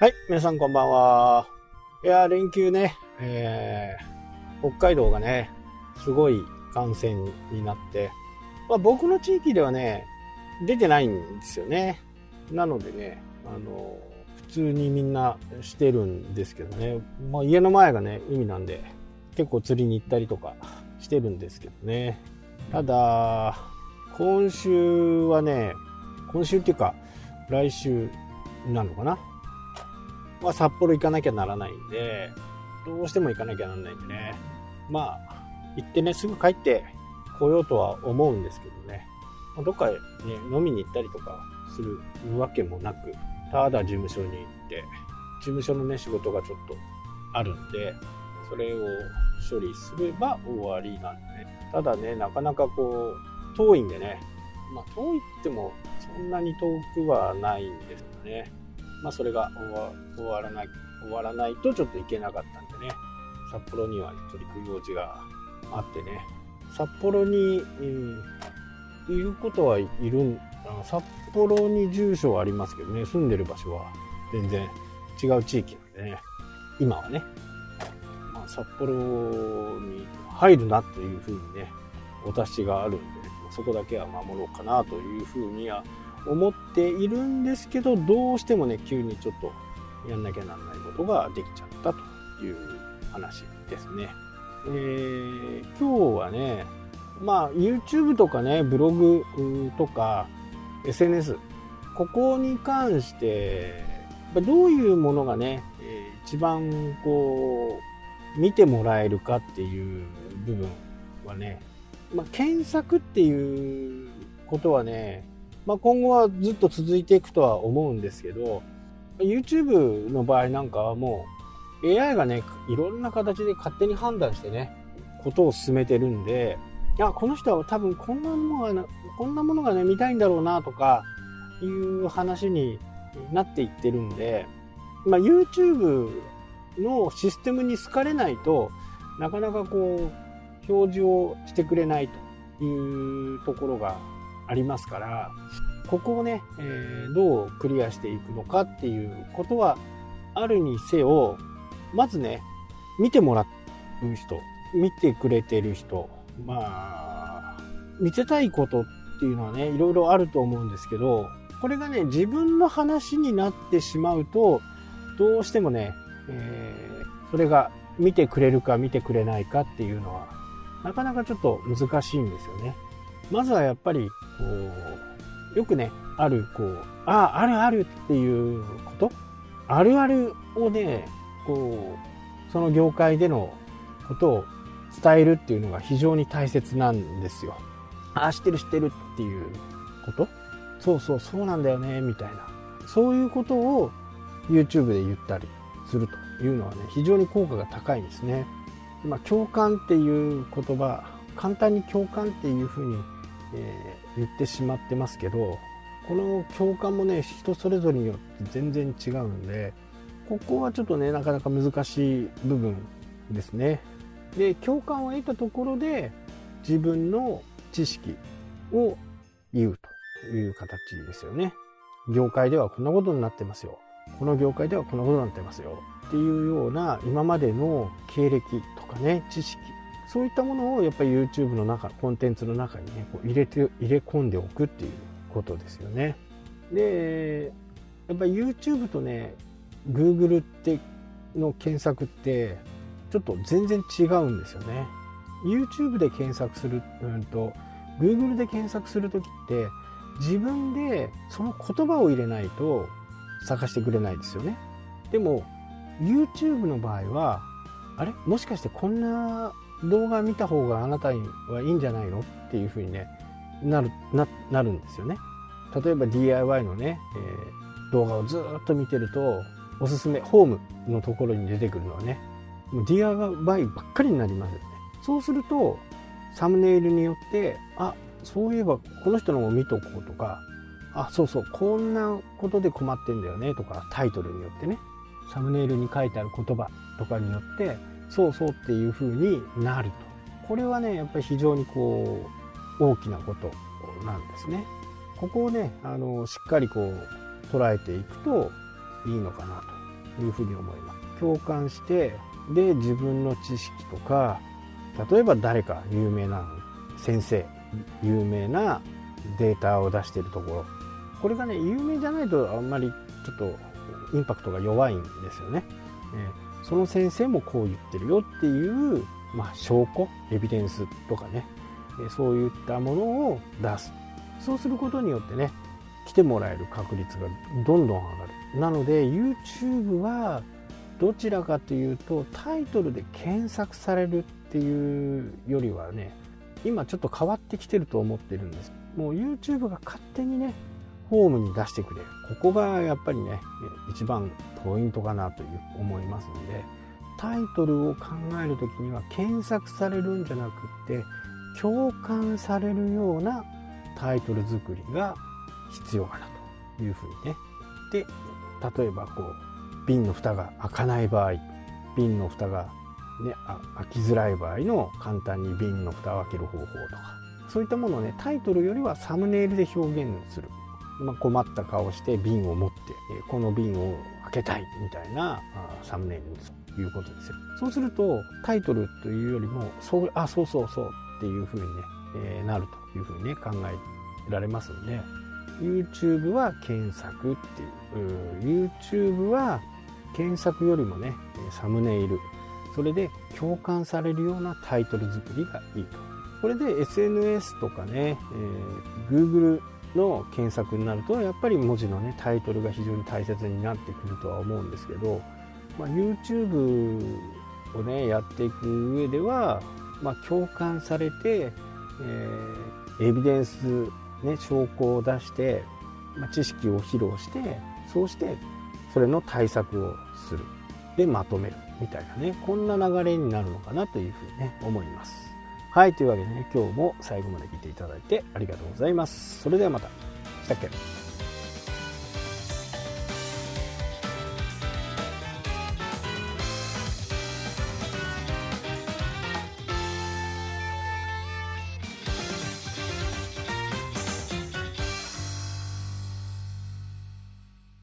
はい、皆さんこんばんは。いや、連休ね、えー、北海道がね、すごい感染になって、まあ、僕の地域ではね、出てないんですよね。なのでね、あの、普通にみんなしてるんですけどね、まあ、家の前がね、海なんで、結構釣りに行ったりとかしてるんですけどね。ただ、今週はね、今週っていうか、来週なのかなまあ、札幌行かなきゃならないんで、どうしても行かなきゃならないんでね。まあ、行ってね、すぐ帰ってこようとは思うんですけどね。どっかね、飲みに行ったりとかするわけもなく、ただ事務所に行って、事務所のね、仕事がちょっとあるんで、それを処理すれば終わりなんで、ね、ただね、なかなかこう、遠いんでね、まあ遠いってもそんなに遠くはないんですよね。まあそれが終わらない、終わらないとちょっと行けなかったんでね、札幌にはちょっと行く用事があってね、札幌に、えー、いることはいるん、札幌に住所はありますけどね、住んでる場所は全然違う地域なんでね、今はね、まあ、札幌に入るなというふうにね、お達しがあるんで、そこだけは守ろうかなというふうには思っているんですけど、どうしてもね、急にちょっとやんなきゃなんないことができちゃったという話ですね。えー、今日はね、まあ YouTube とかね、ブログとか SNS、ここに関して、どういうものがね、一番こう、見てもらえるかっていう部分はね、まあ、検索っていうことはね、まあ、今後はずっと続いていくとは思うんですけど、YouTube の場合なんかはもう AI がね、いろんな形で勝手に判断してね、ことを進めてるんで、いや、この人は多分こんなものが、こんなものがね、見たいんだろうなとか、いう話になっていってるんで、まあ、YouTube のシステムに好かれないとなかなかこう表示をしてくれないというところがありますからここをね、えー、どうクリアしていくのかっていうことはあるにせよまずね見てもらう人見てくれてる人まあ見せたいことっていうのはねいろいろあると思うんですけどこれがね自分の話になってしまうとどうしてもね、えー、それが見てくれるか見てくれないかっていうのは、なかなかちょっと難しいんですよね。まずはやっぱり、こう、よくね、ある、こう、ああ、あるあるっていうこと？あるあるをね、こう、その業界でのことを伝えるっていうのが非常に大切なんですよ。ああ、知ってる知ってるっていうこと？そうそう、そうなんだよね、みたいな。そういうことを YouTube で言ったりするというのはね非常に効果が高いんですね。まあ、共感っていう言葉簡単に共感っていうふうに、えー、言ってしまってますけどこの共感もね人それぞれによって全然違うんでここはちょっとねなかなか難しい部分ですね。で共感を得たところで自分の知識を言うという形ですよね。業界ではこんなことになってますよ。この業界ではこんなことになってますよっていうような今までの経歴とかね知識そういったものをやっぱり YouTube の中コンテンツの中にねこう入れて入れ込んでおくっていうことですよね。でやっぱり YouTube とね Google っての検索ってちょっと全然違うんですよね。YouTube で検索する、うんと Google で検索する時って自分でその言葉を入れないと探してくれないですよね。でも YouTube の場合はあれ？もしかしてこんな動画見た方があなたはいいんじゃないのっていうふうにねなるななるんですよね。例えば DIY のね、えー、動画をずっと見てるとおすすめホームのところに出てくるのはねもう DIY ばっかりになりますよね。そうするとサムネイルによってあそういえばこの人のも見とこうとかあそうそうこんなことで困ってんだよねとかタイトルによってねサムネイルに書いてある言葉とかによってそうそうっていう風になると。これはねやっぱり非常にこう大きなことなんですね。ここをねあのしっかりこう捉えていくといいのかなというふうに思います。共感してで自分の知識とか例えば誰か有名な先生有名なデータを出しているところ。これがね有名じゃないとあんまりちょっとインパクトが弱いんですよね、えその先生もこう言ってるよっていう、まあ、証拠エビデンスとかね、そういったものを出す。そうすることによってね来てもらえる確率がどんどん上がる。なので YouTube はどちらかというとタイトルで検索されるっていうよりはね今ちょっと変わってきてると思ってるんです。もう YouTube が勝手にねホームに出してくれる。ここがやっぱりね一番ポイントかなという思いますのでタイトルを考える時には検索されるんじゃなくって共感されるようなタイトル作りが必要かなというふうにね。で例えばこう瓶の蓋が開かない場合瓶の蓋がね、開きづらい場合の簡単に瓶の蓋を開ける方法とかそういったものをねタイトルよりはサムネイルで表現する、まあ、困った顔して瓶を持ってこの瓶を開けたいみたいなサムネイルということです。よそうするとタイトルというよりもそうあそうそうそうっていうふうにね、えー、なるというふうにね考えられますんで YouTube は検索っていう。YouTube は検索よりもねサムネイル。それで共感されるようなタイトル作りがいいと。これで SNS とかね、えー、Google の検索になるとやっぱり文字のねタイトルが非常に大切になってくるとは思うんですけど、まあ、YouTube をねやっていく上では、まあ、共感されて、えー、エビデンス、ね、証拠を出して、まあ、知識を披露してそうしてそれの対策をする。でまとめるみたいなねこんな流れになるのかなというふうにね思います。はいというわけでね今日も最後まで聞いていただいてありがとうございます。それではまた。したっけ？